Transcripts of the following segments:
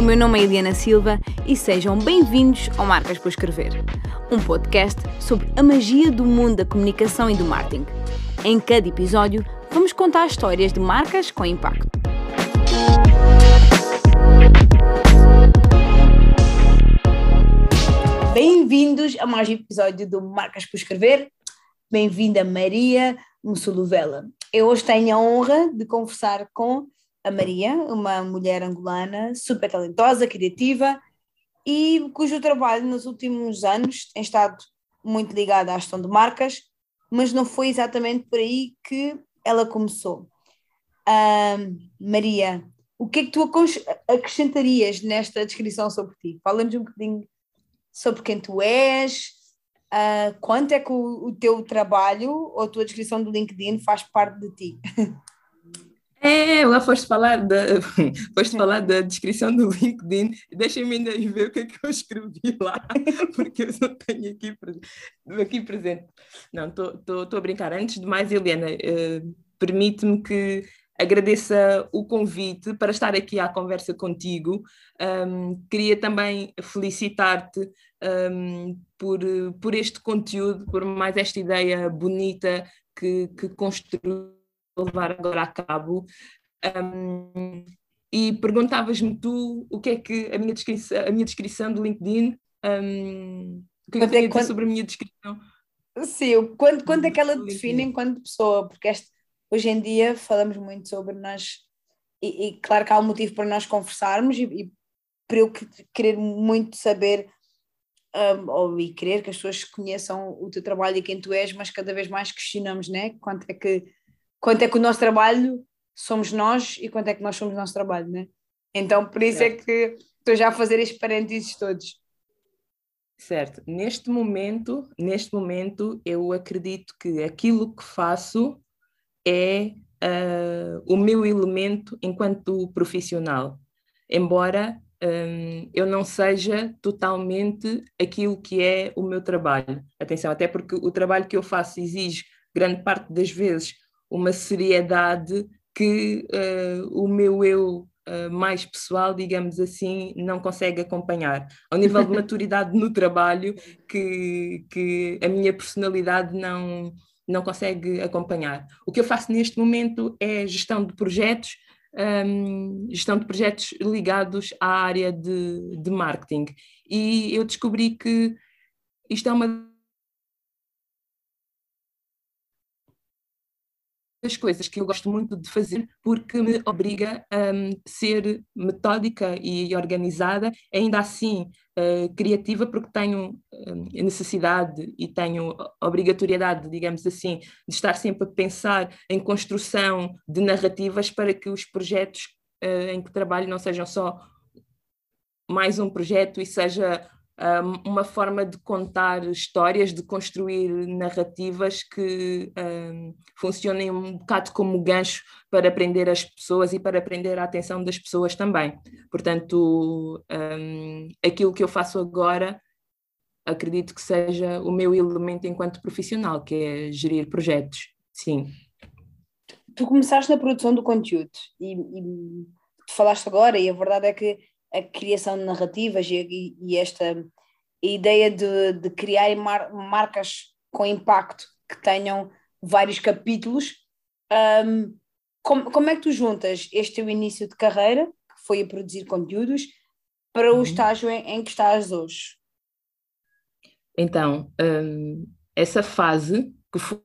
O meu nome é Eliana Silva e sejam bem-vindos ao Marcas por Escrever, um podcast sobre a magia do mundo da comunicação e do marketing. Em cada episódio, vamos contar histórias de marcas com impacto. Bem-vindos a mais um episódio do Marcas por Escrever. Bem-vinda Maria Mussulovela. Eu hoje tenho a honra de conversar com a Maria, uma mulher angolana super talentosa, criativa e cujo trabalho nos últimos anos tem estado muito ligado à gestão de marcas, mas não foi exatamente por aí que ela começou. Uh, Maria, o que é que tu acrescentarias nesta descrição sobre ti? Fala-nos um bocadinho sobre quem tu és, uh, quanto é que o, o, teu trabalho ou a tua descrição do LinkedIn faz parte de ti. É, lá foste falar da, foste falar da descrição do LinkedIn. Deixa-me ainda ver o que é que eu escrevi lá, porque eu não tenho aqui, aqui presente. Não, estou a brincar. Antes de mais, Helena, uh, permite-me que agradeça o convite para estar aqui à conversa contigo. Um, queria também felicitar-te um, por, por este conteúdo, por mais esta ideia bonita que, que construiu levar agora a cabo. Um, e perguntavas-me tu o que é que a minha descrição, a minha descrição do LinkedIn, um, o que é que é, quando... sobre a minha descrição? Sim, quando, quando é que ela define enquanto pessoa? Porque este, hoje em dia falamos muito sobre nós, e, e, claro que há um motivo para nós conversarmos e, e para eu querer muito saber um, ou e querer que as pessoas conheçam o teu trabalho e quem tu és, mas cada vez mais questionamos, né? Quanto é que quanto é que o nosso trabalho somos nós e quanto é que nós somos o nosso trabalho, né? Então, por isso é é que estou já a fazer estes parênteses todos. Certo. Neste momento, neste momento, eu acredito que aquilo que faço é uh, o meu elemento enquanto profissional. Embora um, eu não seja totalmente aquilo que é o meu trabalho. Atenção, até porque o trabalho que eu faço exige grande parte das vezes uma seriedade que uh, o meu eu uh, mais pessoal, digamos assim, não consegue acompanhar. Ao nível de maturidade no trabalho, que, que a minha personalidade não, não consegue acompanhar. O que eu faço neste momento é gestão de projetos, um, gestão de projetos ligados à área de, de marketing. E eu descobri que isto é uma das coisas que eu gosto muito de fazer porque me obriga a um, ser metódica e organizada, ainda assim uh, criativa, porque tenho uh, necessidade e tenho obrigatoriedade, digamos assim, de estar sempre a pensar em construção de narrativas para que os projetos uh, em que trabalho não sejam só mais um projeto e seja uma forma de contar histórias, de construir narrativas que funcionem um bocado como gancho para aprender as pessoas e para aprender a atenção das pessoas também. Portanto, um, aquilo que eu faço agora acredito que seja o meu elemento enquanto profissional, que é gerir projetos. Sim. Tu começaste na produção do conteúdo e, e falaste agora, e a verdade é que a criação de narrativas e, e esta ideia de, de criar mar, marcas com impacto que tenham vários capítulos. Um, como, como é que tu juntas este teu início de carreira, que foi a produzir conteúdos, para o uhum. estágio em, em, que estás hoje? Então, um, essa fase que foi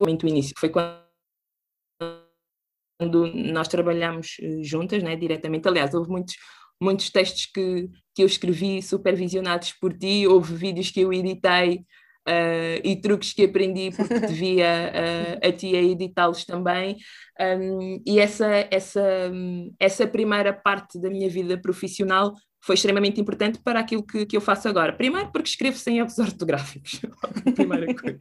muito início, foi quando quando nós trabalhamos eh, juntas, né, diretamente. Aliás, houve muitos, muitos textos que, que eu escrevi supervisionados por ti, houve vídeos que eu editei uh, e truques que aprendi porque devia uh, a ti a editá-los também. Um, e essa, essa, essa primeira parte da minha vida profissional foi extremamente importante para aquilo que, que eu faço agora. Primeiro, porque escrevo sem erros ortográficos, primeira coisa.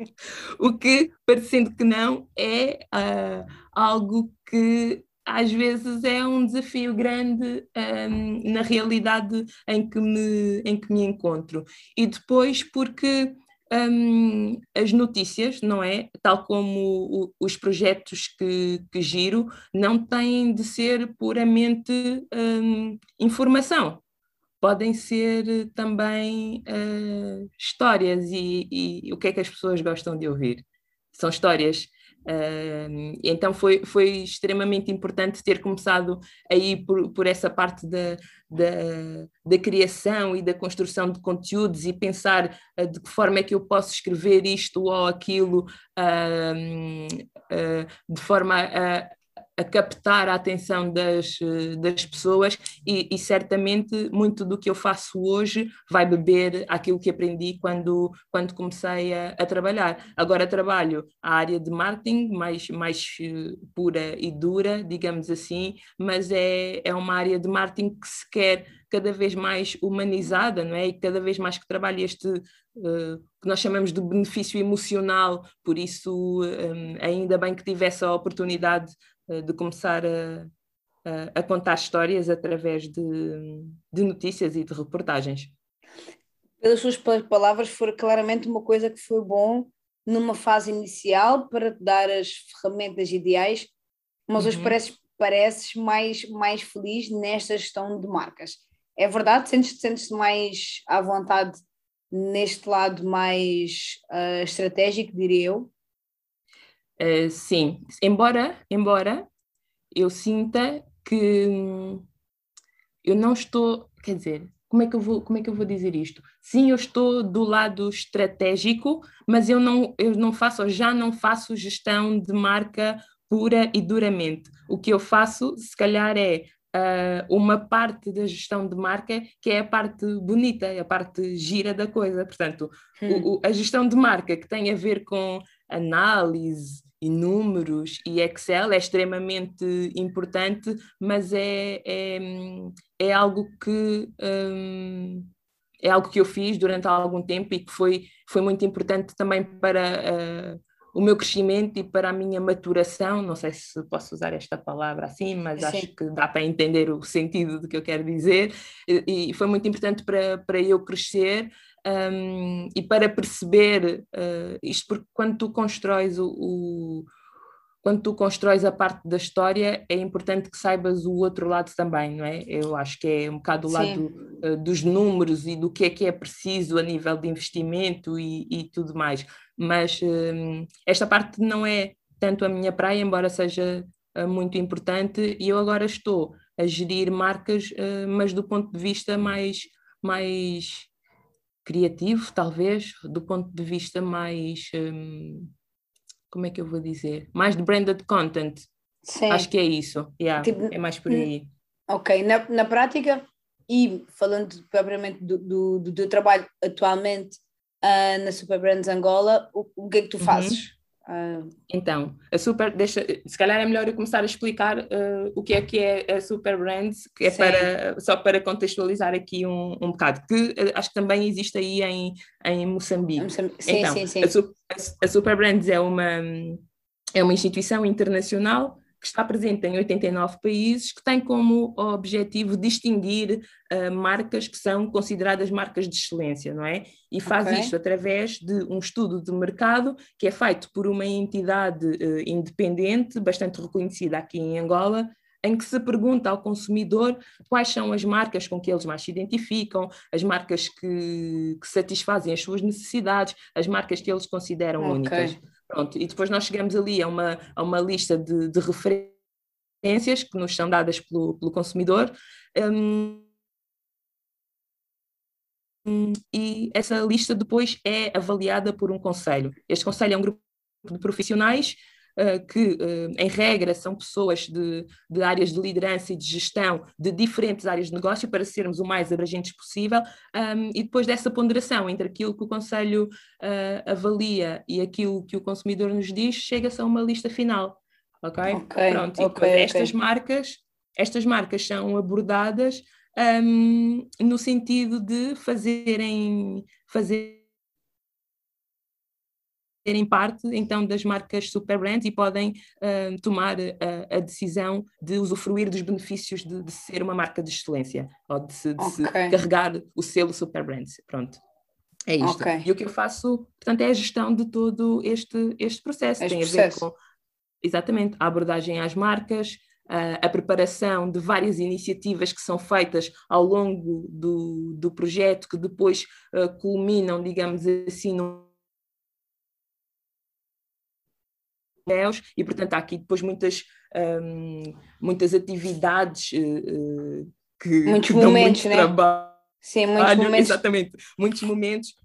o que, parecendo que não, é uh, algo que às vezes é um desafio grande um, na realidade em que, me, em que me encontro. E depois, porque um, as notícias, não é? Tal como o, os projetos que, que, giro, não têm de ser puramente um, informação. Podem ser também uh, histórias e, e, o que é que as pessoas gostam de ouvir. São histórias Uh, então foi, foi extremamente importante ter começado aí por, por essa parte da, da, da, criação e da construção de conteúdos e pensar uh, de que forma é que eu posso escrever isto ou aquilo uh, de forma a, a captar a atenção das, das pessoas e, e, certamente muito do que eu faço hoje vai beber aquilo que aprendi quando, quando comecei a, a trabalhar. Agora trabalho a área de marketing mais, mais eh, pura e dura, digamos assim, mas é, é uma área de marketing que se quer cada vez mais humanizada, não é? E cada vez mais que trabalho este uh, que nós chamamos de benefício emocional, por isso um, ainda bem que tive essa oportunidade eh, de começar a, a, a, contar histórias através de, de notícias e de reportagens. Pelas suas palavras, foi claramente uma coisa que foi bom numa fase inicial para te dar as ferramentas ideais, mas uhum. hoje pareces, pareces mais, mais feliz nesta gestão de marcas. É verdade? Sentes-te sentes mais à vontade neste lado mais uh, estratégico, diria eu? Uh, sim, embora, embora eu sinta que hum, eu não estou, quer dizer, como é que eu vou, como é que eu vou dizer isto? Sim, eu estou do lado estratégico, mas eu não, eu não faço, já não faço gestão de marca pura e duramente. O que eu faço, se calhar, é uh, uma parte da gestão de marca que é a parte bonita, a parte gira da coisa. Portanto, hum. o, o, a gestão de marca que tem a ver com análise, e números e Excel é extremamente importante, mas é, é, é algo que um, é algo que eu fiz durante algum tempo e que foi, foi muito importante também para uh, o meu crescimento e para a minha maturação. Não sei se posso usar esta palavra assim, mas Sim. acho que dá para entender o sentido do que eu quero dizer. E, e foi muito importante para, para eu crescer um, e para perceber uh, isto, porque quando tu constróis o, o, quando tu constróis a parte da história, é importante que saibas o outro lado também, não é? Eu acho que é um bocado o lado uh, dos números e do que é que é preciso a nível de investimento e, e tudo mais. Mas um, esta parte não é tanto a minha praia, embora seja uh, muito importante, e eu agora estou a gerir marcas, mas do ponto de vista mais, mais criativo, talvez, do ponto de vista mais. Um, como é que eu vou dizer? Mais de branded content. Sim. Acho que é isso. Yeah, tipo, é mais por aí. Ok, na, na prática, e falando propriamente do, do, do teu trabalho atualmente uh, na Super Brands Angola, o, o que é que tu uhum. Ah, então, a Super, deixa, se calhar é melhor eu começar a explicar uh, o que é que é a Super Brands, que é para, só para contextualizar aqui um, um bocado, que uh, acho que também existe aí em, em Moçambique. Sim, então, sim, sim. A, a Super Brands é uma, é uma instituição internacional que está presente em 89 países, que tem como objetivo distinguir uh, marcas que são consideradas marcas de excelência, não é? E faz okay. isto através de um estudo de mercado que é feito por uma entidade uh, independente, bastante reconhecida aqui em Angola, em que se pergunta ao consumidor quais são as marcas com que eles mais se identificam, as marcas que, que satisfazem as suas necessidades, as marcas que eles consideram okay. únicas. Pronto, e depois nós chegamos ali a uma, a uma lista de, de referências que nos são dadas pelo, pelo consumidor. Um, e essa lista depois é avaliada por um conselho. Este conselho é um grupo de profissionais que, uh, em regra, são pessoas de, de, áreas de liderança e de gestão de diferentes áreas de negócio para sermos o mais abrangentes possível. E depois dessa ponderação entre aquilo que o Conselho uh, avalia e aquilo que o consumidor nos diz, chega-se a uma lista final. Ok? okay Pronto, okay, e estas okay. marcas, estas marcas são abordadas um, no sentido de fazerem, fazer fazerem parte então das marcas super brands e podem uh, tomar a, a, decisão de usufruir dos benefícios de, de, ser uma marca de excelência ou de, se, de okay. se carregar o selo super brands. Pronto. É isto. Okay. E o que eu faço, portanto, é a gestão de todo este, este processo. Este Tem processo. a ver com, exatamente, a abordagem às marcas, a, a preparação de várias iniciativas que são feitas ao longo do, do projeto, que depois uh, culminam, digamos assim, num e portanto há aqui depois muitas, um, muitas atividades uh, que, muitos que momentos, dão muito né? trabalho. Sim, muitos momentos. Exatamente, muitos momentos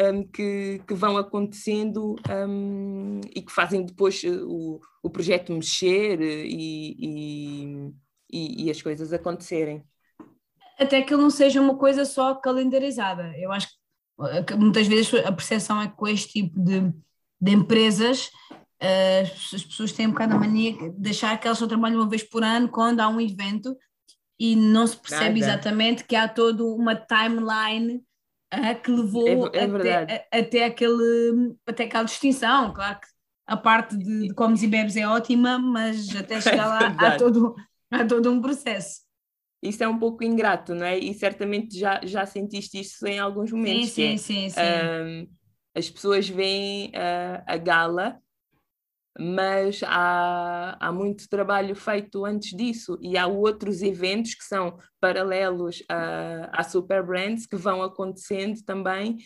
um, que, que, vão acontecendo um, e que fazem depois uh, o, o projeto mexer e, e, e, e, as coisas acontecerem. Até que não seja uma coisa só calendarizada. Eu acho que muitas vezes a percepção é que com este tipo de, de empresas as pessoas têm um bocado a mania de deixar que elas só trabalham uma vez por ano quando há um evento e não se percebe Nada. exatamente que há toda uma timeline uh, que levou é, é até, a, até, aquele, até aquela distinção. Claro que a parte de, de comes e bebes é ótima, mas até chegar lá é há, todo, há todo um processo. Isso é um pouco ingrato, não é? E certamente já, já sentiste isso em alguns momentos. Sim, sim, é, sim. sim. Um, as pessoas veem uh, a gala mas há, há muito trabalho feito antes disso e há outros eventos que são paralelos à, à Super Brands que vão acontecendo também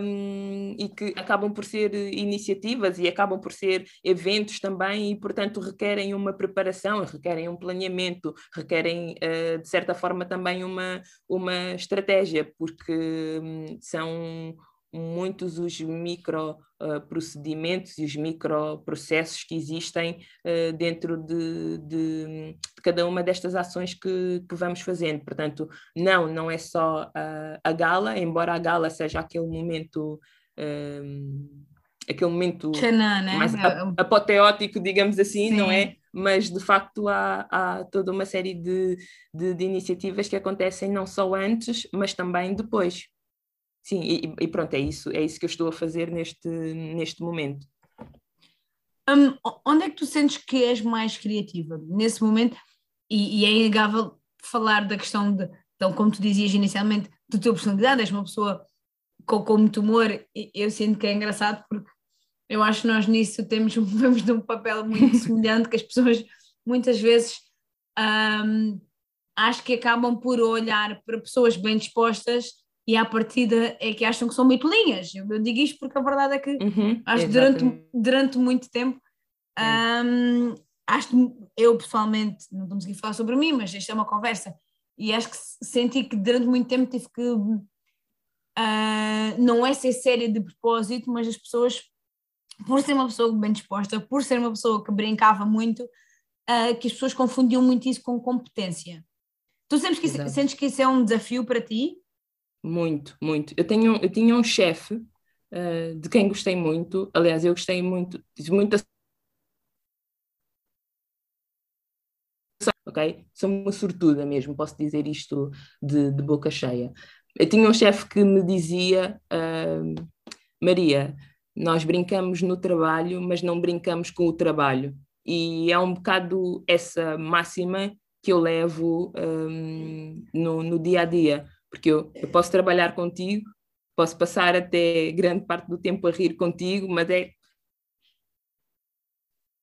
um, e que acabam por ser iniciativas e acabam por ser eventos também e, portanto, requerem uma preparação, requerem um planeamento, requerem, uh, de certa forma, também uma, uma estratégia, porque um, são muitos os micro uh, procedimentos e os microprocessos que existem uh, dentro de, de, de, cada uma destas ações que, que, vamos fazendo. Portanto, não, não é só a, a gala, embora a gala seja aquele momento. Um, aquele momento Xanã, né? mais apoteótico, digamos assim, Sim. não é? Mas de facto há, há toda uma série de, de, de iniciativas que acontecem não só antes, mas também depois. Sim, e, e, pronto, é isso, é isso que eu estou a fazer neste, neste momento. Um, onde é que tu sentes que és mais criativa? Nesse momento, e, e é inegável falar da questão de, então, como tu dizias inicialmente, da tua personalidade, és uma pessoa com, com muito humor, e eu sinto que é engraçado porque eu acho que nós nisso temos, vamos num papel muito semelhante, que as pessoas muitas vezes um, acho que acabam por olhar para pessoas bem dispostas e à partida é que acham que são muito linhas. Eu, eu digo isto porque a verdade é que uhum, acho que durante, durante muito tempo um, acho eu pessoalmente, não estou a falar sobre mim, mas isto é uma conversa, e acho que senti que durante muito tempo tive que uh, não é ser séria de propósito, mas as pessoas, por ser uma pessoa bem disposta, por ser uma pessoa que brincava muito, uh, que as pessoas confundiam muito isso com competência. Tu sentes que, isso, sentes que isso é um desafio para ti? Muito, muito. Eu, tenho, eu tinha um chefe uh, de quem gostei muito, aliás, eu gostei muito, muito ok? Sou uma sortuda mesmo, posso dizer isto de, de boca cheia. Eu tinha um chefe que me dizia, uh, Maria, nós brincamos no trabalho, mas não brincamos com o trabalho. E é um bocado essa máxima que eu levo um, no, no dia a dia porque eu, eu posso trabalhar contigo, posso passar até grande parte do tempo a rir contigo, mas é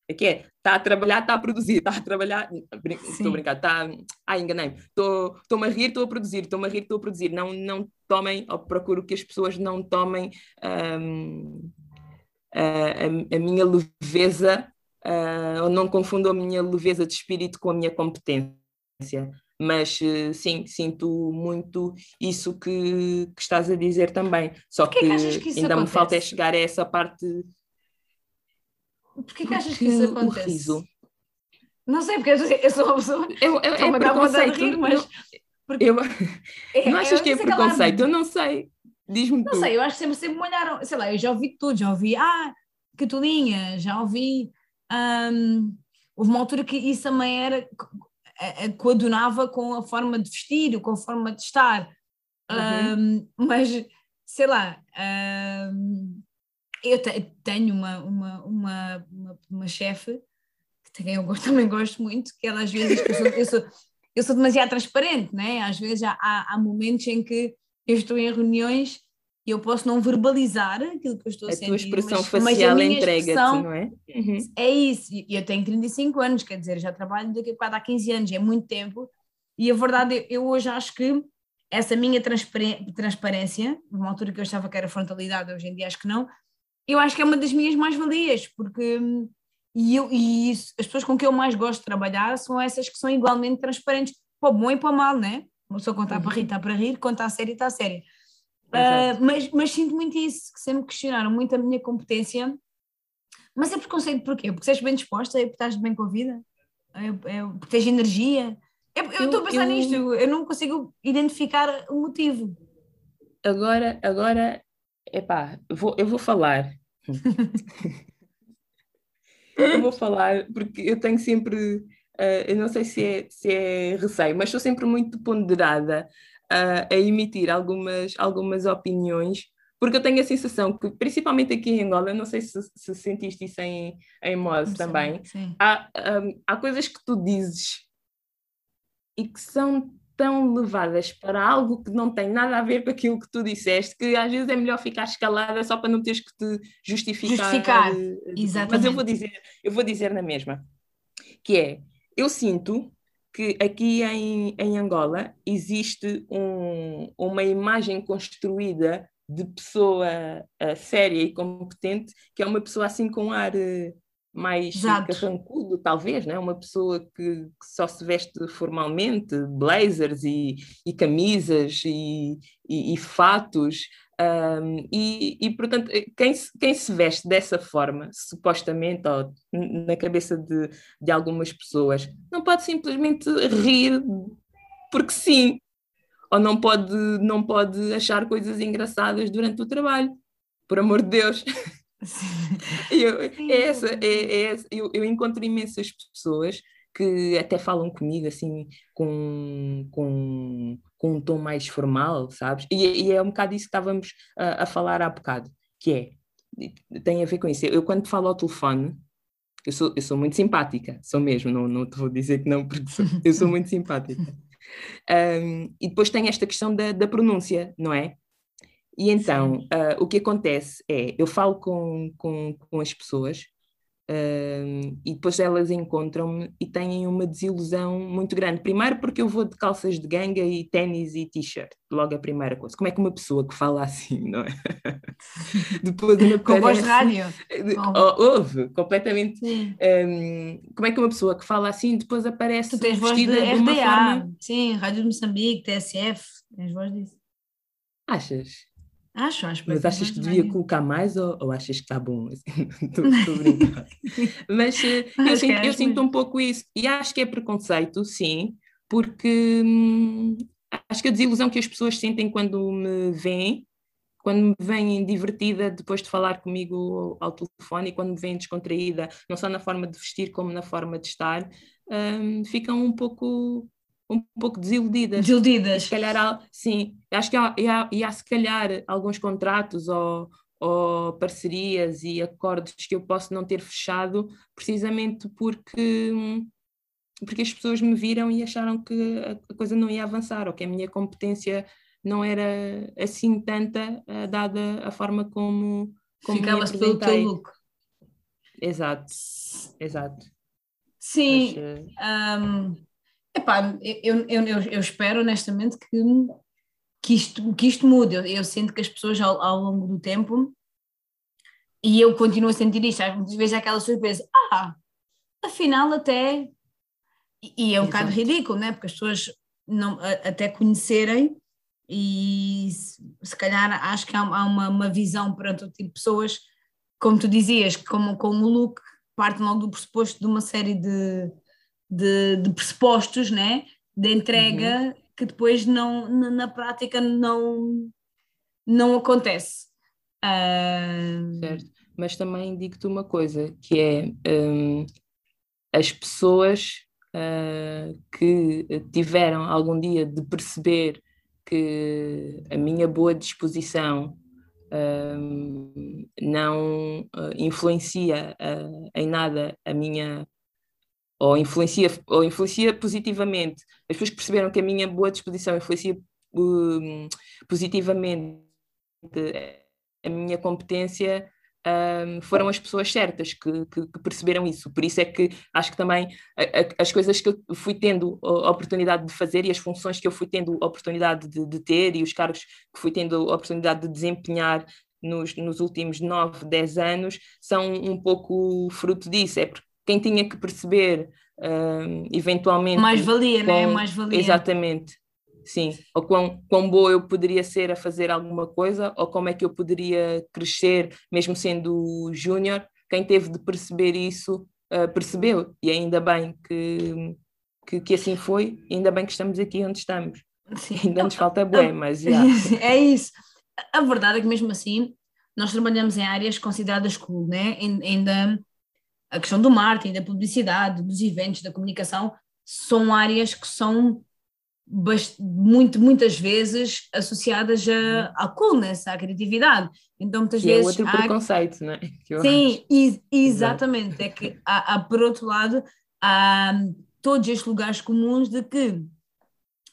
é que é, está a trabalhar, está a produzir, está a trabalhar, estou a brincar, está, ah, enganei-me, estou-me a rir, estou a produzir, estou-me a rir, estou a produzir, não, não tomem, ou procuro que as pessoas não tomem um, a, a, minha leveza, uh, ou não confundam a minha leveza de espírito com a minha competência mas eh, sim, sinto muito isso que, que estás a dizer também. Só que, que, é que ainda acontece? me falta é chegar a essa parte. Porquê que achas que isso acontece? O riso. Não sei, porque eu sou uma pessoa. Eu, eu, é preconceito, rir, mas. Eu, é, não achas que é preconceito? Eu não sei. Diz-me Não tu. sei, eu acho que sempre, sempre me olharam. Sei lá, eu já ouvi tudo, já ouvi. Ah, que tulinha, já ouvi. Um, houve uma altura que isso também era coadunava com a forma de vestir, com a forma de estar. Uhum. Um, mas, sei lá, um, eu te, tenho uma, uma, uma, uma, uma chefe, que quem eu também gosto muito, que ela às vezes, eu sou, eu sou, eu sou demasiado transparente, né? às vezes há, há momentos em que eu estou em reuniões e eu posso não verbalizar aquilo que eu estou a, a sentir. A tua expressão mas, facial entrega-te, não é? Uhum. É isso, e eu tenho 35 anos, quer dizer, já trabalho daqui a bocado há 15 anos, é muito tempo, e a verdade, eu hoje acho que essa minha transparência, numa altura que eu achava que era frontalidade, hoje em dia acho que não, eu acho que é uma das minhas mais-valias, porque e, eu, e isso, as pessoas com quem eu mais gosto de trabalhar são essas que são igualmente transparentes, para o bom e para o mal, né? Uma pessoa contar uhum. para rir está para rir, contar a sério está a sério. Uh, mas, mas sinto muito isso, que sempre questionaram muito a minha competência. Mas é preconceito porquê? Porque estás bem disposta, é porque estás bem com a vida, é, é porque tens energia. É, eu estou a pensar eu, nisto, eu não consigo identificar o motivo. Agora, agora, epá, vou, eu vou falar. eu vou falar, porque eu tenho sempre, uh, eu não sei se é, se é receio, mas sou sempre muito ponderada uh, a emitir algumas, algumas opiniões, porque eu tenho a sensação que, principalmente aqui em Angola, não sei se, se sentiste isso em, em Moz também, sim. Há, um, há coisas que tu dizes e que são tão levadas para algo que não tem nada a ver com aquilo que tu disseste, que às vezes é melhor ficar escalada só para não teres que te justificar. Justificar, exatamente. Mas eu vou dizer, eu vou dizer na mesma, que é, eu sinto que aqui em, em Angola existe um, uma imagem construída de pessoa uh, séria e competente, que é uma pessoa assim com ar uh, mais Exato. carrancudo, talvez, né? uma pessoa que, que, só se veste formalmente, blazers e, e camisas e, e, e fatos. Um, e, e, portanto, quem se, quem se veste dessa forma, supostamente, ou na cabeça de, de algumas pessoas, não pode simplesmente rir porque sim, ou não pode, não pode achar coisas engraçadas durante o trabalho, por amor de Deus. eu, é essa, é, é essa, eu, eu encontro imensas pessoas que até falam comigo assim com, com, com um tom mais formal, sabes? E, e é um bocado isso que estávamos a, a, falar há bocado, que é, tem a ver com isso. Eu quando falo ao telefone, eu sou, eu sou muito simpática, sou mesmo, não, não te vou dizer que não, porque sou, eu sou muito simpática. Um, e depois tem esta questão da, da pronúncia, não é? E então, uh, o que acontece é, eu falo com, com, com as pessoas e depois elas encontram-me e têm uma desilusão muito grande. Primeiro porque eu vou de calças de ganga e ténis e t-shirt, logo a primeira coisa. Como é que uma pessoa que fala assim, não é? depois ainda Com voz de rádio. Oh, ouve, completamente. Um, como é que uma pessoa que fala assim depois aparece tu tens voz de, de RDA, forma... sim, Rádio de Moçambique, TSF, tens voz disso. Achas? Acho, acho. Mas achas que devia colocar mais ou, ou achas que está bom? Estou brincando. Mas eh, eu, sinto, eu sinto um pouco isso. E acho que é preconceito, sim, porque hum, acho que a desilusão que as pessoas sentem quando me veem, quando me veem divertida depois de falar comigo ao telefone e quando me veem descontraída, não só na forma de vestir como na forma de estar, hum, ficam um pouco um pouco desiludidas. Desiludidas. E, se calhar, há, sim, acho que há, há, há se calhar alguns contratos ou, ou parcerias e acordos que eu posso não ter fechado precisamente porque, porque as pessoas me viram e acharam que a coisa não ia avançar ou que a minha competência não era assim tanta, uh, dada a forma como, como Ficavas pelo teu look. Exato, exato. Sim, Mas, uh... um Epá, eu, eu, eu, eu espero honestamente que, que, isto, que isto mude. Eu, eu sinto que as pessoas ao, ao, longo do tempo, e eu continuo a sentir isto, às vezes é aquela surpresa, ah, afinal até. E, e é um Exato. bocado ridículo, né? porque as pessoas não, até conhecerem, e se calhar acho que há, há uma, uma visão perante o tipo de pessoas, como tu dizias, como, como o look parte logo do pressuposto de uma série de de, de pressupostos, né? de entrega, uhum. que depois não, na, na, prática não, não acontece. Uh... Certo, mas também digo-te uma coisa, que é um, as pessoas uh, que tiveram algum dia de perceber que a minha boa disposição um, não uh, influencia uh, em nada a minha ou influencia, ou influencia positivamente. As pessoas que perceberam que a minha boa disposição influencia um, positivamente a minha competência um, foram as pessoas certas que, que, que, perceberam isso. Por isso é que acho que também a, a, as coisas que eu fui tendo a oportunidade de fazer e as funções que eu fui tendo a oportunidade de, de ter e os cargos que fui tendo a oportunidade de desempenhar nos, nos últimos 9, 10 anos são um pouco fruto disso. É porque quem tinha que perceber um, eventualmente. Mais valia, com... né? Mais valia. Exatamente sim, ou quão, quão boa eu poderia ser a fazer alguma coisa, ou como é que eu poderia crescer, mesmo sendo júnior. Quem teve de perceber isso, uh, percebeu, e ainda bem que, que, que, assim foi, ainda bem que estamos aqui onde estamos. Sim. Ainda nos falta bué, mas já. É isso. A verdade é que mesmo assim, nós trabalhamos em áreas consideradas cool, né? Ainda a questão do marketing, da publicidade, dos eventos, da comunicação, são áreas que são muito, muitas vezes associadas a, uhum. à coolness, à criatividade. Então, muitas que vezes. É outro há... preconceito, não é? Sim, e, exatamente. É que há, há, por outro lado, há todos estes lugares comuns de que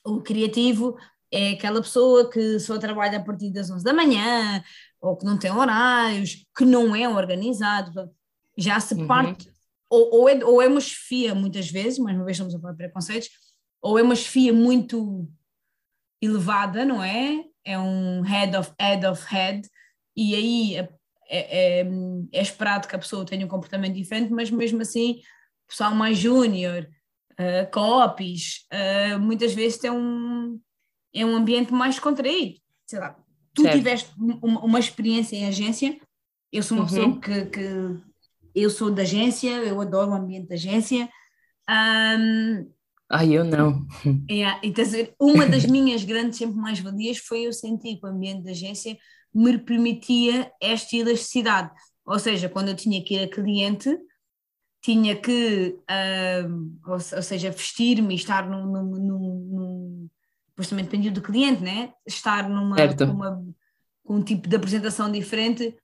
o criativo é aquela pessoa que só trabalha a partir das 11 da manhã, ou que não tem horários, que não é organizado. Já se uhum. parte. Ou, ou, é, ou é uma chefia, muitas vezes, mais uma vez estamos a falar de preconceitos ou é uma chefia muito elevada, não é? É um head of head of head, e aí é, é, é, é esperado que a pessoa tenha um comportamento diferente, mas mesmo assim, pessoal mais júnior, uh, copies, uh, muitas vezes tem um, é um ambiente mais contraído. Sei lá, tu certo. tiveste uma, uma, experiência em agência, eu sou uma uhum. pessoa que, que, eu sou da agência, eu adoro o ambiente da agência. Um, Ai, eu não. É, então, uma das minhas grandes sempre mais-valias foi eu sentir que o ambiente da agência me permitia esta elasticidade. Ou seja, quando eu tinha que ir a cliente, tinha que, uh, ou, ou, seja, vestir-me e estar num, num, num, num, também dependia do cliente, né? Estar numa, com, uma, com um tipo de apresentação diferente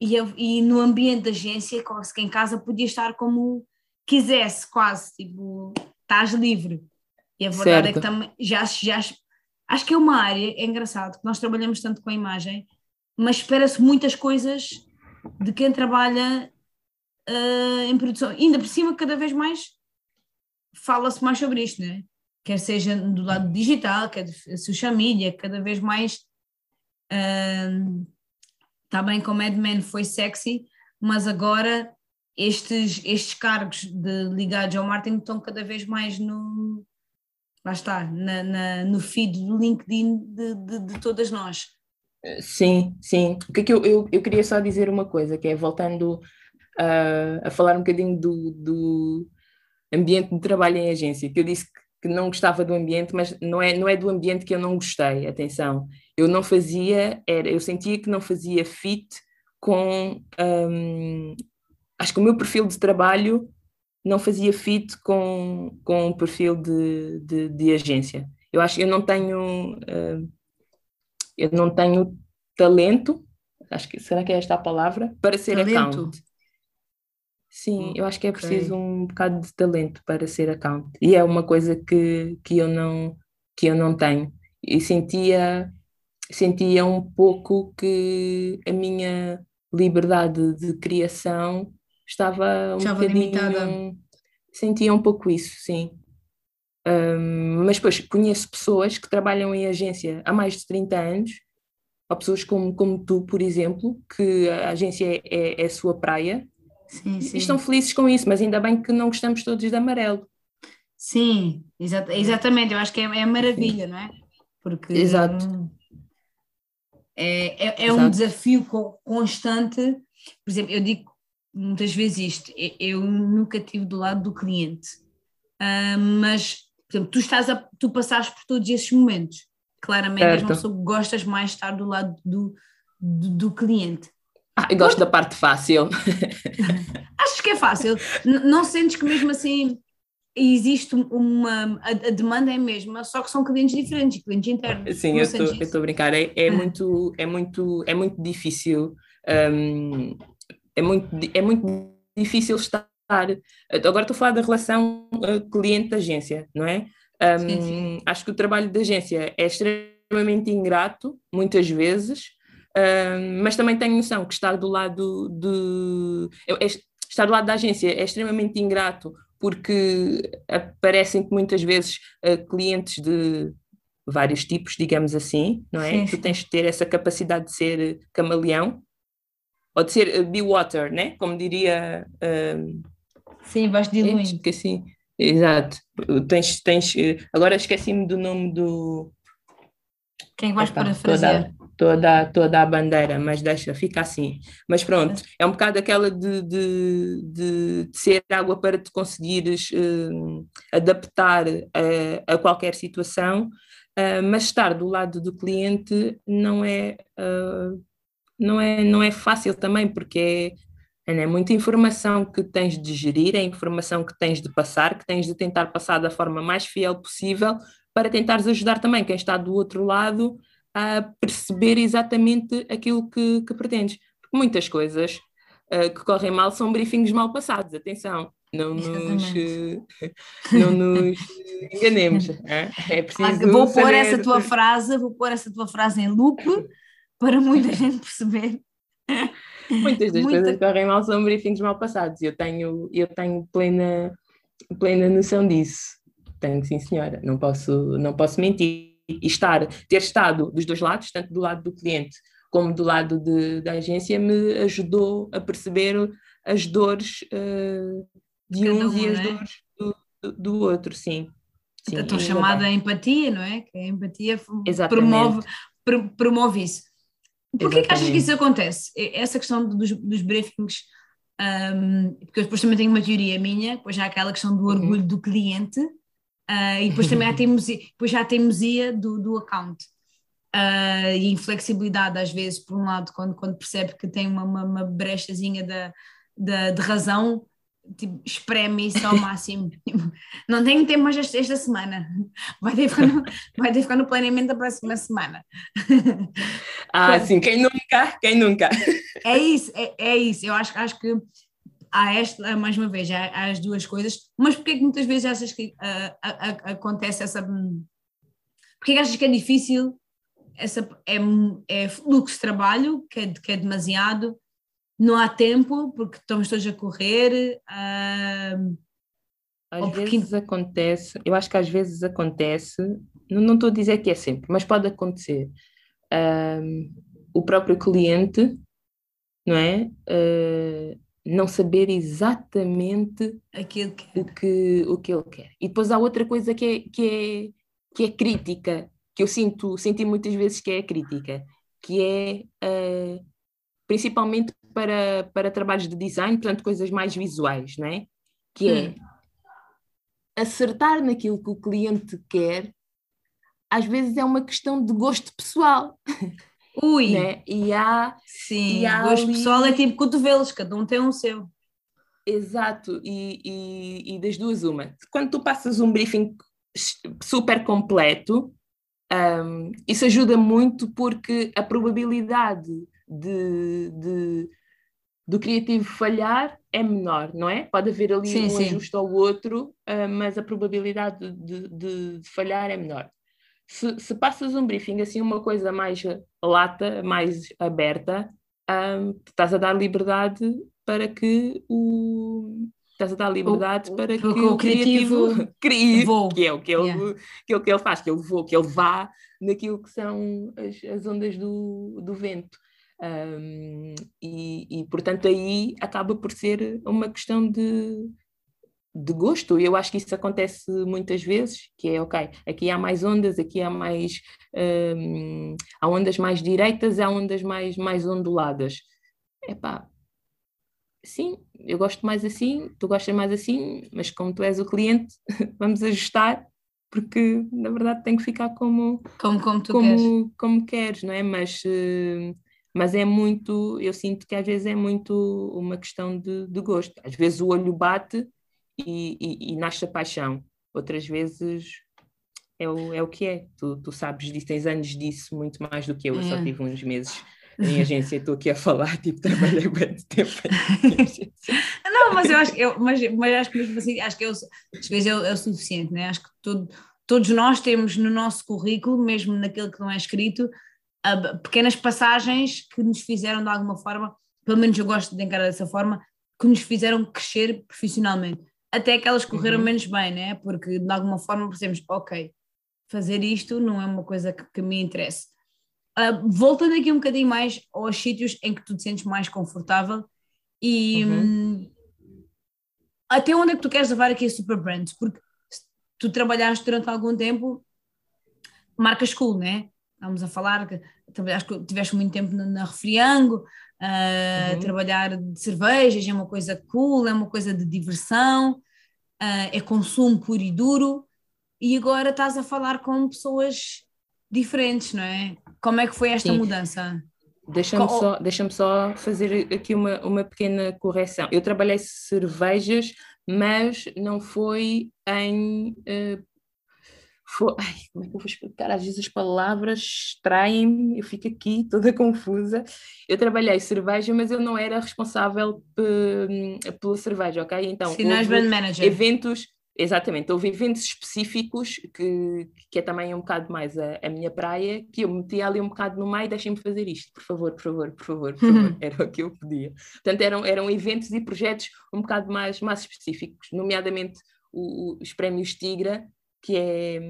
e, eu, e no ambiente da agência, que em casa podia estar como quisesse, quase, tipo estás livre. E a verdade certo. é que também já, já acho que é uma área, é engraçado, que nós trabalhamos tanto com a imagem, mas espera-se muitas coisas de quem trabalha uh, em produção. E ainda por cima, cada vez mais fala-se mais sobre isto, né? quer seja do lado digital, quer social media, cada vez mais. Uh, tá bem como Mad Men foi sexy, mas agora estes, estes cargos de, ligados ao marketing estão cada vez mais no, lá está, na, na, no feed do LinkedIn de, de, de, todas nós. Sim, sim. O que é que eu, eu, eu queria só dizer uma coisa, que é voltando uh, a falar um bocadinho do, do ambiente de trabalho em agência, que eu disse que, que não gostava do ambiente, mas não é, não é do ambiente que eu não gostei, atenção. Eu não fazia, era, eu sentia que não fazia fit com um, acho que o meu perfil de trabalho não fazia fit com, com o perfil de, de, de agência. Eu acho que eu não tenho uh, eu não tenho talento, acho que será que é esta a palavra, para ser talento. account. Sim, eu acho que é preciso okay. um bocado de talento para ser account. E é uma coisa que, que eu não que eu não tenho. E sentia sentia um pouco que a minha liberdade de criação estava um estava bocadinho... limitada. Sentia um pouco isso, sim. Um, mas depois conheço pessoas que trabalham em agência há mais de 30 anos, há pessoas como, como tu, por exemplo, que a agência é, é, é a sua praia sim, sim. e estão felizes com isso, mas ainda bem que não gostamos todos de amarelo. Sim, exa exatamente, eu acho que é, é maravilha, sim. não é? Porque Exato. É, é, é um desafio constante. Por exemplo, eu digo muitas vezes isto, eu nunca tive do lado do cliente, uh, mas, por exemplo, tu, estás a, tu passaste por todos esses momentos, claramente certo. és uma pessoa que gostas mais de estar do lado do, do, do cliente. Ah, eu gosto da parte fácil. Achas que é fácil? não sentes que mesmo assim existe uma. A, a, demanda é a mesma, só que são clientes diferentes, clientes internos. Sim, eu estou a brincar. É, é, muito, é, muito, é muito difícil. Um, é muito, é muito difícil estar. Agora estou a falar da relação uh, cliente-agência, não é? Um, sim, sim. Acho que o trabalho da agência é extremamente ingrato, muitas vezes, mas também tenho noção que estar do lado de. estar do lado da agência é extremamente ingrato porque aparecem muitas vezes uh, clientes de vários tipos, digamos assim, não é? Sim. Tu tens de ter essa capacidade de ser camaleão ou de ser uh, be water, né? Como diria. Uh, Sim, vais diluindo. É, assim, exato. Tens, tens, agora esqueci-me do nome do. Quem vais para fazer? Toda, toda a bandeira, mas deixa, fica assim. Mas pronto, é um bocado aquela de, de, de, de ser água para te conseguires uh, adaptar a, a, qualquer situação, uh, mas estar do lado do cliente não é, uh, não é, não é fácil também, porque é, é muita informação que tens de gerir, é informação que tens de passar, que tens de tentar passar da forma mais fiel possível para tentares ajudar também quem está do outro lado a perceber exatamente aquilo que, que pretendes. Porque muitas coisas uh, que correm mal são briefings mal passados, atenção. Não nos, não nos enganemos. É, é preciso. vou pôr essa tua frase, vou pôr essa tua frase em loop para muita gente perceber. Muitas das Muita... coisas que correm mal são briefings mal passados. Eu tenho, eu tenho plena, plena noção disso. Tenho, sim, senhora. Não posso, não posso mentir estar, ter estado dos dois lados, tanto do lado do cliente como do lado de, da agência, me ajudou a perceber as dores uh, de uns um, e as é? dores do, do, do, outro, sim. sim a tua chamada empatia, não é? Que a empatia promove, promove isso. Por que achas que isso acontece? Essa questão dos, dos briefings, um, porque eu depois também tenho uma teoria minha, depois há aquela questão do uhum. orgulho uhum. do cliente, Uh, e depois também há teimosia, depois já a teimosia do, do account. Uh, e inflexibilidade às vezes, por um lado, quando, quando percebe que tem uma, uma, uma brechazinha da, da, de razão, tipo, espreme isso ao máximo. Não tenho tempo mais esta, esta semana. Vai ter, no, vai ter que ficar no planeamento da próxima semana. Ah, sim, quem nunca? Quem nunca? É isso, é, é isso. Eu acho, acho que há esta, mais uma vez, há, há as duas coisas, mas porquê que muitas vezes achas que uh, acontece essa. Porquê que achas que é difícil? Essa, é, é fluxo de trabalho, que é, que é demasiado, não há tempo, porque estamos todos a correr. Uh, às vezes acontece, eu acho que às vezes acontece, não, não estou a dizer que é sempre, mas pode acontecer. Uh, o próprio cliente, não é? Uh, não saber exatamente Aquilo que... o, que, o que ele quer. E depois há outra coisa que é, que é, que é crítica, que eu sinto, senti muitas vezes que é crítica, que é uh, principalmente para, para trabalhos de design, portanto coisas mais visuais, não é? Que é hum. acertar naquilo que o cliente quer, às vezes é uma questão de gosto pessoal. Ui! Né? E há. Sim, e há gosto ali... pessoal é tipo cotovelos, cada um tem um seu. Exato, e, e, e, das duas, uma. Quando tu passas um briefing super completo, um, isso ajuda muito porque a probabilidade de, de, do criativo falhar é menor, não é? Pode haver ali sim, um sim. ajuste ao outro, uh, mas a probabilidade de, de, de falhar é menor se, se, passas um briefing assim, uma coisa mais lata, mais aberta, um, estás a dar liberdade para que o. Estás a dar liberdade o, para que o, o criativo, criativo crie, que é o que ele, yeah. que é o que ele faz, que ele, vou, que ele vá naquilo que são as, as ondas do, do vento. Um, e, e, portanto, aí acaba por ser uma questão de, de gosto. Eu acho que isso acontece muitas vezes, que é ok, aqui há mais ondas, aqui há mais um, há ondas mais direitas, há ondas mais, mais onduladas. Epá, sim, eu gosto mais assim, tu gostas mais assim, mas como tu és o cliente, vamos ajustar, porque na verdade tem que ficar como, como, como tu como, queres. como queres, não é? Mas, hum, mas é muito, eu sinto que às vezes é muito uma questão de, de gosto. Às vezes o olho bate e, e, e nasce a paixão. Outras vezes é o, é o que é. Tu, tu sabes disso, tens anos disso muito mais do que eu. Eu só é. tive uns meses em agência, estou aqui a falar, tipo, trabalhei muito tempo. Não, mas eu acho, eu, mas, mas acho que mesmo assim, acho que eu, às vezes é, é o suficiente, né? acho que todo, todos nós temos no nosso currículo, mesmo naquele que não é escrito, uh, pequenas passagens que nos fizeram de alguma forma, pelo menos eu gosto de encarar dessa forma, que nos fizeram crescer profissionalmente. Até que correram uhum. menos bem, né? Porque de alguma forma percebemos, ok, fazer isto não é uma coisa que, que me interessa. Uh, voltando aqui um bocadinho mais aos sítios em que tu te sentes mais confortável e uhum. hum, até onde é que tu queres levar aqui a Super Brands? Porque tu trabalhaste durante algum tempo marca school, né? Estamos a falar que trabalhaste, tiveste muito tempo na, na Refriango, uh, uhum. trabalhar de cervejas é uma coisa cool, é uma coisa de diversão, uh, é consumo puro e duro, e agora estás a falar com pessoas diferentes, não é? Como é que foi esta Sim. mudança? Deixa-me só, deixa só fazer aqui uma, uma pequena correção. Eu trabalhei cervejas, mas não foi em uh, foi, ai, como é que eu vou explicar? Às vezes as palavras extraem-me, eu fico aqui toda confusa. Eu trabalhei cerveja, mas eu não era responsável pela cerveja, ok? Então, brand manager. eventos, exatamente, houve eventos específicos que, que é também um bocado mais a, a minha praia, que eu metia ali um bocado no meio, deixem-me fazer isto, por favor, por favor, por favor, por favor. era o que eu podia. Portanto, eram, eram eventos e projetos um bocado mais, mais específicos, nomeadamente o, os prémios Tigra, que é,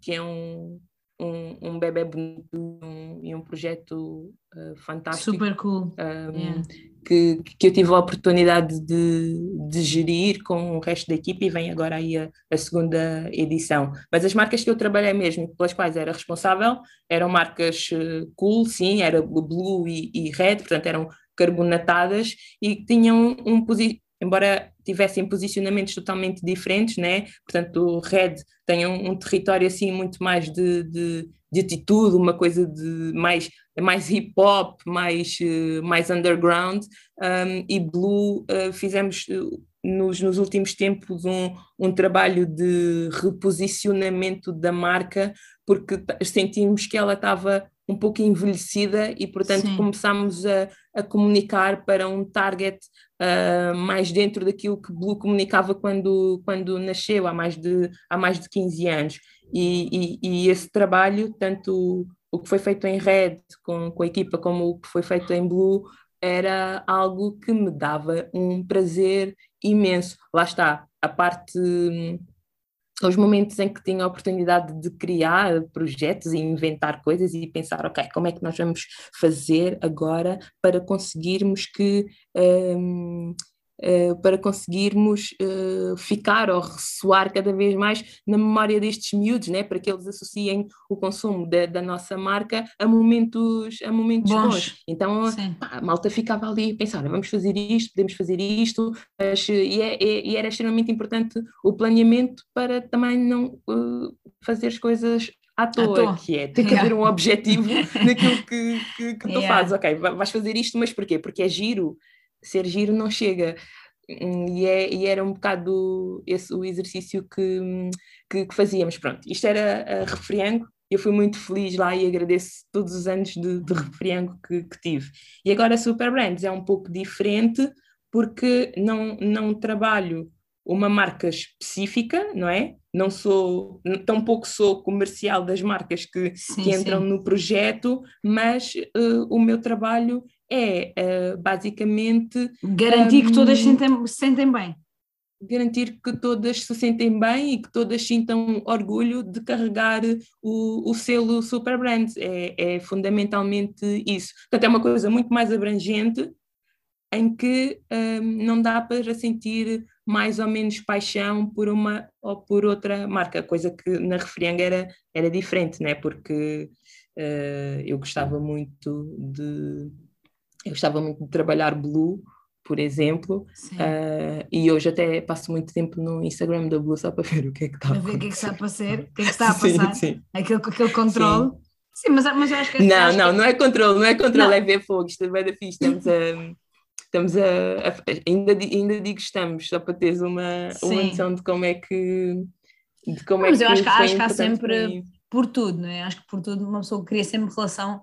que é um, um, um bebê bonito um, e um projeto uh, fantástico. Super cool. Um, yeah. que, que eu tive a oportunidade de, de gerir com o resto da equipe e vem agora aí a, a, segunda edição. Mas as marcas que eu trabalhei mesmo, pelas quais era responsável, eram marcas uh, cool, sim, era Blue e, e Red, portanto eram carbonatadas e tinham um, embora tivessem posicionamentos totalmente diferentes, né? portanto o Red tem um, um território assim muito mais de, de, de, atitude, uma coisa de mais, mais hip hop, mais, uh, mais underground, um, e Blue uh, fizemos uh, nos, nos últimos tempos um, um trabalho de reposicionamento da marca, porque sentimos que ela estava um pouco envelhecida e, portanto, Sim. começámos a, a, comunicar para um target uh, mais dentro daquilo que Blue comunicava quando, quando nasceu, há mais de, há mais de 15 anos. E, e, e esse trabalho, tanto o que foi feito em Red com, com a equipa, como o que foi feito em Blue, era algo que me dava um prazer imenso. Lá está, a parte os momentos em que tinha a oportunidade de criar projetos e inventar coisas e pensar, ok, como é que nós vamos fazer agora para conseguirmos que um, para conseguirmos uh, ficar ou ressoar cada vez mais na memória destes miúdos, né? para que eles associem o consumo da, da nossa marca a momentos, a momentos bons. bons. Então a malta ficava ali a pensar, vamos fazer isto, podemos fazer isto, mas, e, é, é, e, era extremamente importante o planeamento para também não uh, fazer as coisas à toa, à toa, que é ter que haver um objetivo naquilo que, que, que tu yeah. fazes. Ok, vais fazer isto, mas porquê? Porque é giro, ser giro não chega. Hum, e, é, e era um bocado esse o exercício que, que, que fazíamos. Pronto, isto era a Refriango, eu fui muito feliz lá e agradeço todos os anos de, de refriango que, que, tive. E agora a Super Brands é um pouco diferente porque não, não trabalho uma marca específica, não é? Não sou, tampouco sou comercial das marcas que, sim, que entram sim. no projeto, mas uh, o meu trabalho é uh, basicamente. Garantir um, que todas se sentem, se sentem bem. Garantir que todas se sentem bem e que todas sintam orgulho de carregar o, o selo Super Brands. É, é fundamentalmente isso. Portanto, é uma coisa muito mais abrangente em que um, não dá para sentir mais ou menos paixão por uma ou por outra marca, coisa que na Refrianga era, era diferente, né? porque uh, eu gostava muito de eu gostava muito de trabalhar Blue, por exemplo, uh, e hoje até passo muito tempo no Instagram da Blue só para ver o que é que está a, ver o que é que está a passar, o que é que está a passar, sim, sim. Aquele, aquele controle. Sim. sim, mas, mas eu acho que. Não, acho não, que... não é controle, não é controle, não. é ver fogo, isto é bem da fixe, estamos a. Estamos a, a, ainda, ainda digo estamos, só para teres uma, uma noção de como é que. De como mas é eu acho que, acho que há sempre por tudo, não é? Acho que por tudo uma pessoa cria sempre relação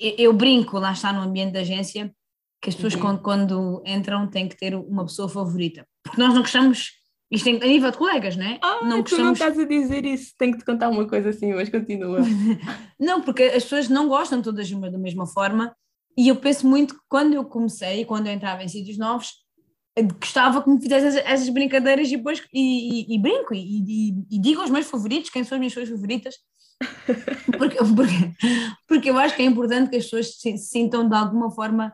eu brinco, lá está no ambiente da agência, que as pessoas uhum. quando, quando, entram têm que ter uma pessoa favorita, porque nós não gostamos Isto em, a nível de colegas, não é? Ah, não tu não estás a dizer isso, tenho que te contar uma coisa assim, mas continua. não, porque as pessoas não gostam todas de uma da mesma forma e eu penso muito que quando eu comecei, quando eu entrava em sítios novos, gostava que me fizesse essas, essas brincadeiras e depois e, e, e brinco e, e, digo aos meus favoritos quem são as minhas pessoas favoritas porque, porque, porque eu acho que é importante que as pessoas se sintam de alguma forma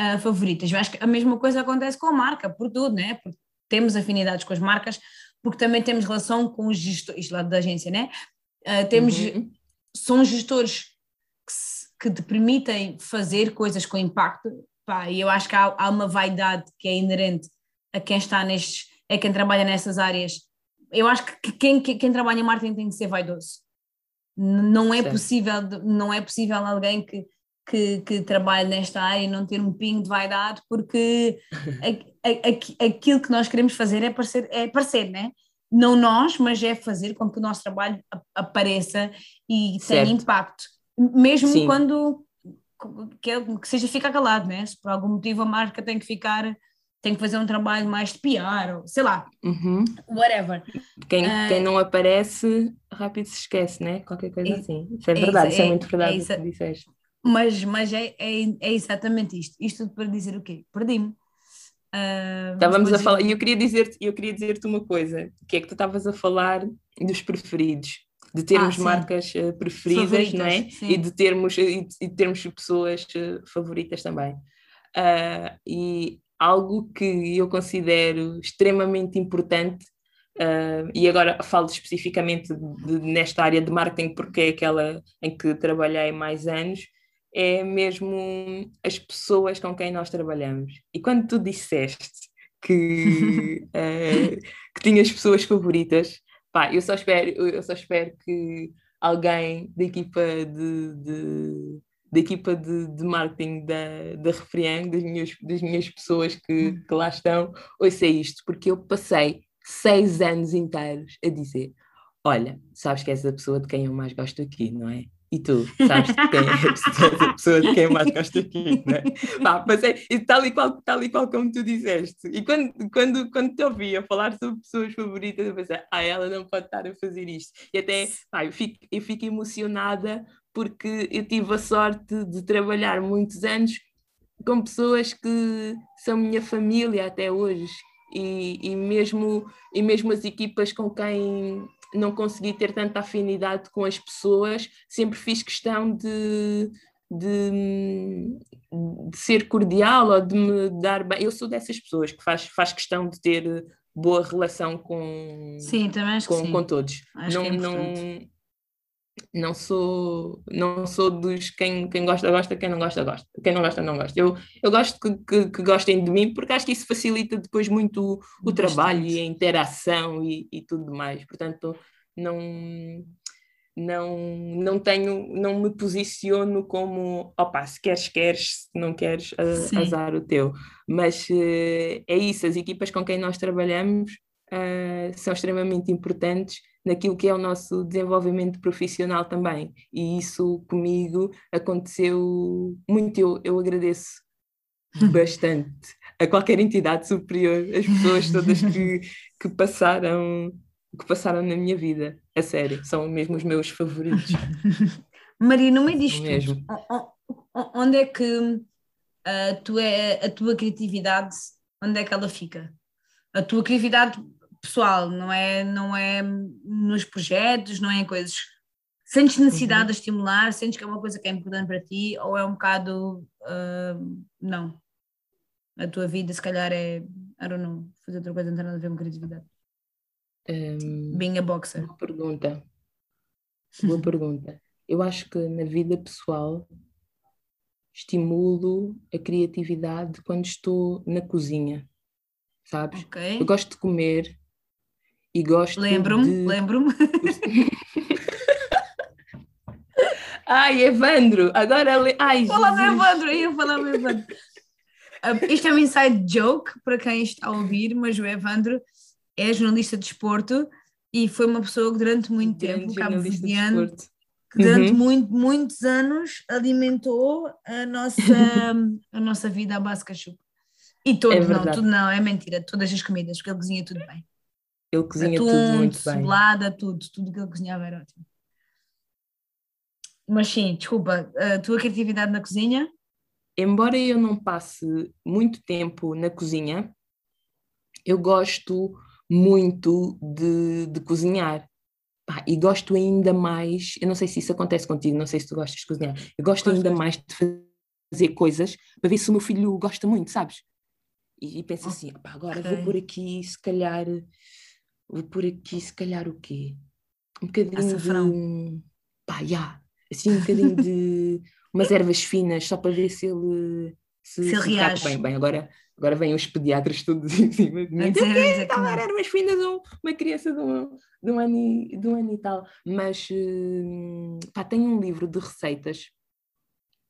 uh, favoritas. Eu acho que a mesma coisa acontece com a marca, por tudo, né? Porque temos afinidades com as marcas, porque também temos relação com os gestores, isto lá da agência, né? Uh, temos, uhum. são gestores que, se, que te permitem fazer coisas com impacto, pá, e eu acho que há, há uma vaidade que é inerente a quem está nestes, é quem trabalha nessas áreas. Eu acho que quem, quem trabalha em marketing tem que ser vaidoso. Não é possível, não é possível alguém que, que, que trabalhe nesta área e não ter um pingo de vaidade, porque a, a, a, aquilo que nós queremos fazer é parecer, é parecer, né? Não nós, mas é fazer com que o nosso trabalho apareça e certo. tenha impacto. Mesmo Sim. quando que, que seja ficar calado, né? Se por algum motivo a marca tem que ficar tem que fazer um trabalho mais de PR, ou sei lá, uhum. whatever. Quem, uh, quem não aparece, rápido se esquece, né? Qualquer coisa assim. Isso é, é verdade, isso é, é, muito verdade é, que disseste. Mas, mas é, é, é exatamente isto. Isto para dizer o quê? Perdi-me. Uh, Estávamos a falar, e eu queria dizer-te eu queria dizer-te uma coisa, que é que tu estavas a falar dos preferidos, de termos ah, marcas uh, preferidas, favoritas, não é? Sim. E de termos, e de, termos pessoas uh, favoritas também. Uh, e algo que eu considero extremamente importante, uh, e agora falo especificamente de, nesta área de marketing, porque é aquela em que trabalhei mais anos, é mesmo as pessoas com quem nós trabalhamos. E quando tu disseste que, uh, que tinhas pessoas favoritas, pá, eu só espero, eu só espero que alguém da equipa de, de da equipa de, de marketing da, da Refriang, das minhas, das minhas pessoas que, hum. que lá estão, ouça isto, porque eu passei seis anos inteiros a dizer: Olha, sabes que és a pessoa de quem eu mais gosto aqui, não é? E tu, sabes de quem é a pessoa de quem eu mais gosto aqui, não é? Pá, mas é tal e, qual, tal e qual como tu disseste. E quando, quando, quando te ouvia falar sobre pessoas favoritas, eu pensei, ah, ela não pode estar a fazer isto. E até, pá, eu fico, eu fico emocionada porque eu tive a sorte de trabalhar muitos anos com pessoas que são minha família até hoje e, e, mesmo, e mesmo as equipas com quem não consegui ter tanta afinidade com as pessoas, sempre fiz questão de, de, de ser cordial ou de me dar bem. Eu sou dessas pessoas que faz, faz questão de ter boa relação com, sim, também com, sim. com todos. Acho não, é não, não sou não sou dos quem, quem gosta gosta quem não gosta gosta. Quem não gosta não gosta. Eu, eu gosto que, que, que gostem de mim porque acho que isso facilita depois muito o, o trabalho e a interação e, e tudo mais. Portanto não não não tenho não me posiciono como opa se queres queres se não queres azar o teu. Mas uh, é isso. As equipas com quem nós trabalhamos uh, são extremamente importantes naquilo que é o nosso desenvolvimento profissional também. E isso comigo aconteceu muito. Eu, eu agradeço bastante a qualquer entidade superior, as pessoas todas que, que passaram que passaram na minha vida, a sério, são mesmo os meus favoritos. Maria, não me diz mesmo. onde é que a tua, a tua criatividade, onde é que ela fica? A tua criatividade pessoal, não é, não é nos projetos, não é em coisas. Sentes necessidade uhum. de estimular? Sentes que é uma coisa que é importante para ti? Ou é um bocado. Uh, não. A tua vida, se calhar, é. I don't know. Fazer outra coisa não tem nada a ver com criatividade. Um, Being a boxer. Boa pergunta. Boa pergunta. Eu acho que na vida pessoal estimulo a criatividade quando estou na cozinha, sabes? Okay. Eu gosto de comer, e gosto Lembro-me, de... lembro-me. Ai, Evandro, agora... Le... Ai, Fala do Evandro, eu ia falar do Evandro. Uh, isto é um inside joke para quem está a ouvir, mas o Evandro é jornalista de desporto e foi uma pessoa que durante muito tempo, cabo-verdiano, que durante uhum. muito, muitos anos alimentou a nossa, a nossa vida à base de cachupa. E todo, é não, tudo não, é mentira, todas as comidas, porque ele cozinha tudo bem. Ele cozinha Atum, tudo muito bem. Cebolada, tudo, tudo que ele cozinhava era ótimo. Mas sim, desculpa, a tua criatividade na cozinha? Embora eu não passe muito tempo na cozinha, eu gosto muito de, de cozinhar. Pá, e gosto ainda mais, eu não sei se isso acontece contigo, não sei se tu gostas de cozinhar, eu gosto ainda mais de fazer coisas para ver se o meu filho gosta muito, sabes? E, e penso assim, agora okay. vou por aqui, se calhar, vou por aqui, se calhar o quê? Um bocadinho Açafrão. de. Pá, já, yeah, assim, um bocadinho de umas ervas finas, só para ver se ele se, se, se reage. Bem, bem, agora, agora vêm os pediatras todos em cima de mim. Estava a ervas finas de uma criança de um, de, um ano e, de um ano e tal. Mas uh, pá, tenho um livro de receitas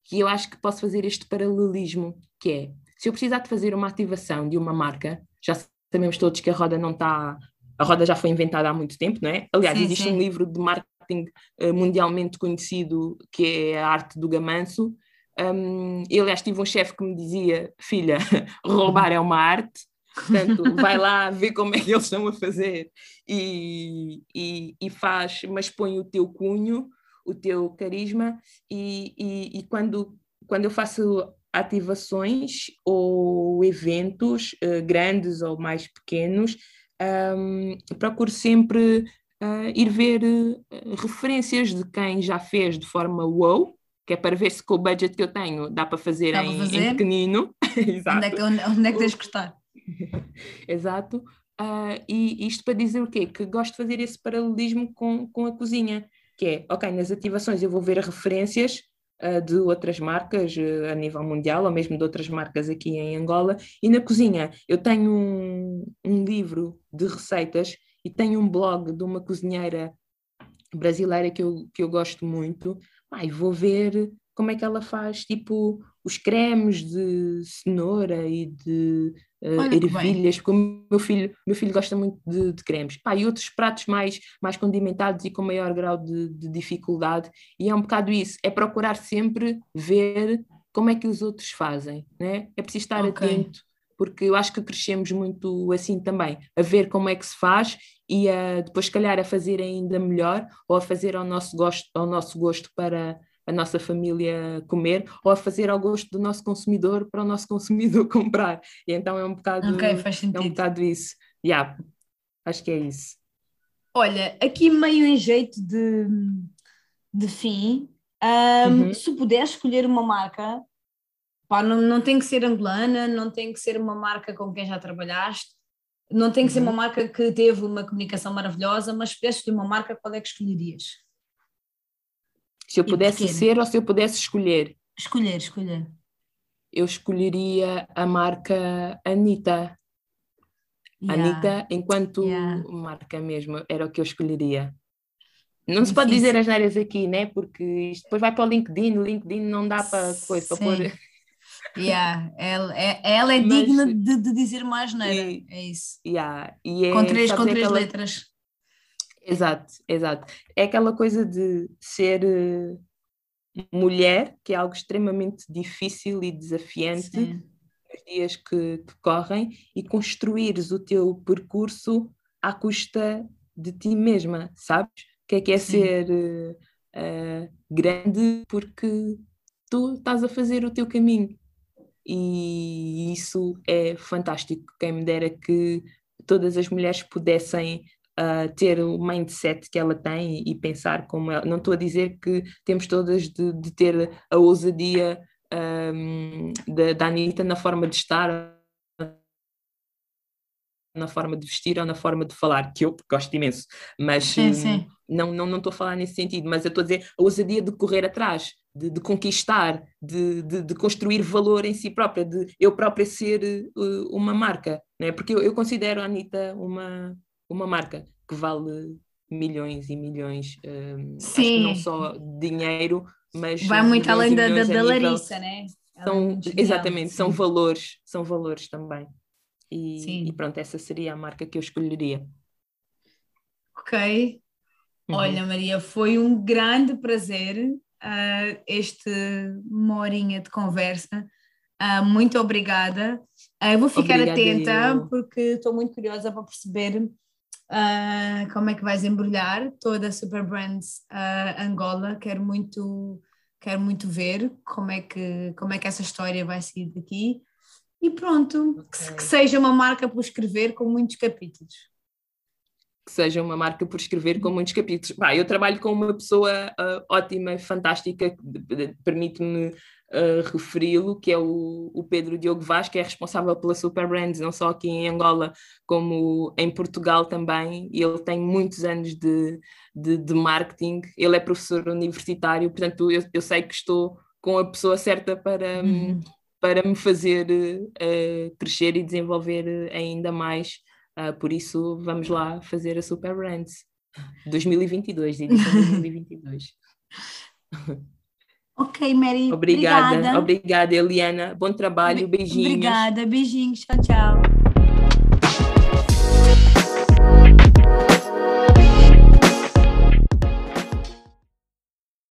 que eu acho que posso fazer este paralelismo, que é, se eu precisar de fazer uma ativação de uma marca, já sabemos todos que a roda não está a roda já foi inventada há muito tempo, não é? Aliás, sim, existe sim. um livro de marketing uh, mundialmente conhecido que é a arte do gamanço. Um, eu, aliás, tive um chefe que me dizia: Filha, roubar é uma arte, portanto, vai lá ver como é que eles estão a fazer e, e, e faz, mas põe o teu cunho, o teu carisma. E, e, e quando, quando eu faço ativações ou eventos uh, grandes ou mais pequenos, um, procuro sempre uh, ir ver uh, referências de quem já fez de forma wow, que é para ver se com o budget que eu tenho dá para fazer, em, fazer? em, pequenino. Exato. Onde é que, onde, onde é que tens de cortar? Exato. Uh, e isto para dizer o quê? Que gosto de fazer esse paralelismo com, com a cozinha, que é, ok, nas ativações eu vou ver referências de outras marcas uh, a nível mundial, ou mesmo de outras marcas aqui em Angola, e na cozinha eu tenho um, um livro de receitas e tenho um blog de uma cozinheira brasileira que eu, que eu gosto muito, ah, vou ver como é que ela faz, tipo, os cremes de cenoura e de uh, ervilhas, porque o meu filho, meu filho gosta muito de, de cremes. Pá, e outros pratos mais, mais condimentados e com maior grau de, de dificuldade. E é um bocado isso, é procurar sempre ver como é que os outros fazem, né? É preciso estar okay. atento, porque eu acho que crescemos muito assim também, a ver como é que se faz e a, depois, se calhar, a fazer ainda melhor ou a fazer ao nosso gosto, ao nosso gosto para a nossa família comer ou a fazer ao gosto do nosso consumidor para o nosso consumidor comprar. E então é um bocado, okay, é um bocado isso. Yeah, acho que é isso. Olha, aqui meio em jeito de, de fim, um, uhum. se puder escolher uma marca, pá, não, não tem que ser angolana, não tem que ser uma marca com quem já trabalhaste, não tem que uhum. ser uma marca que teve uma comunicação maravilhosa, mas se pudesse escolher uma marca, qual é que escolherias? Se eu pudesse ser ou se eu pudesse escolher? Escolher, escolher. Eu escolheria a marca Anitta. Yeah. Anitta, enquanto yeah. marca mesmo, era o que eu escolheria. Não Difícil. se pode dizer as áreas aqui, né? Porque isto depois vai para o LinkedIn, o LinkedIn não dá para coisa, para pôr. Yeah. Ela, é, ela é Mas, digna de, de, dizer mais neira, é isso. Yeah. E é, com três, com três aquela... letras. Exato, exato. É aquela coisa de ser uh, mulher, que é algo extremamente difícil e desafiante Sim. nos dias que, que correm, e construires o teu percurso à custa de ti mesma, sabes? Que é que é Sim. ser uh, grande porque tu estás a fazer o teu caminho. E isso é fantástico. Quem me dera que todas as mulheres pudessem uh, ter o mindset que ela tem e, pensar como ela. Não estou a dizer que temos todas de, de ter a ousadia um, da, da Anitta na forma de estar, na forma de vestir ou na forma de falar, que eu gosto imenso, mas sim, hum, sim. não estou não, não a falar nesse sentido, mas eu estou a dizer a ousadia de correr atrás, de, de conquistar, de, de, de, construir valor em si própria, de eu própria ser uh, uma marca, né? porque eu, eu considero a Anitta uma, uma marca que vale milhões e milhões, um, Sim. não só dinheiro, mas vai muito além da, da, da Larissa, né? São, exatamente, são valores, são valores também. E, e, pronto, essa seria a marca que eu escolheria. Ok. Uhum. Olha, Maria, foi um grande prazer uh, este uma horinha de conversa. Uh, muito obrigada. Uh, eu vou ficar obrigada atenta eu. porque estou muito curiosa para perceber uh, como é que vais embrulhar toda a Super Brands uh, Angola. Quero muito, quero muito ver como é, que, como é que essa história vai sair daqui. E pronto, okay. que, que seja uma marca por escrever com muitos capítulos que seja uma marca por escrever com muitos capítulos. Bah, eu trabalho com uma pessoa uh, ótima, fantástica, permite-me uh, referi-lo, que é o, o, Pedro Diogo Vaz, que é responsável pela Super Brands, não só aqui em Angola, como em Portugal também. Ele tem muitos anos de, de, de marketing, ele é professor universitário, portanto, eu, eu, sei que estou com a pessoa certa para. Uhum. Para me fazer uh, crescer e desenvolver ainda mais Uh, por isso, vamos lá fazer a Super Brands 2022, edição 2022. Ok, Mary. Obrigada, obrigada, obrigada, Eliana. Bom trabalho, beijinhos. Obrigada, beijinhos. Tchau, tchau.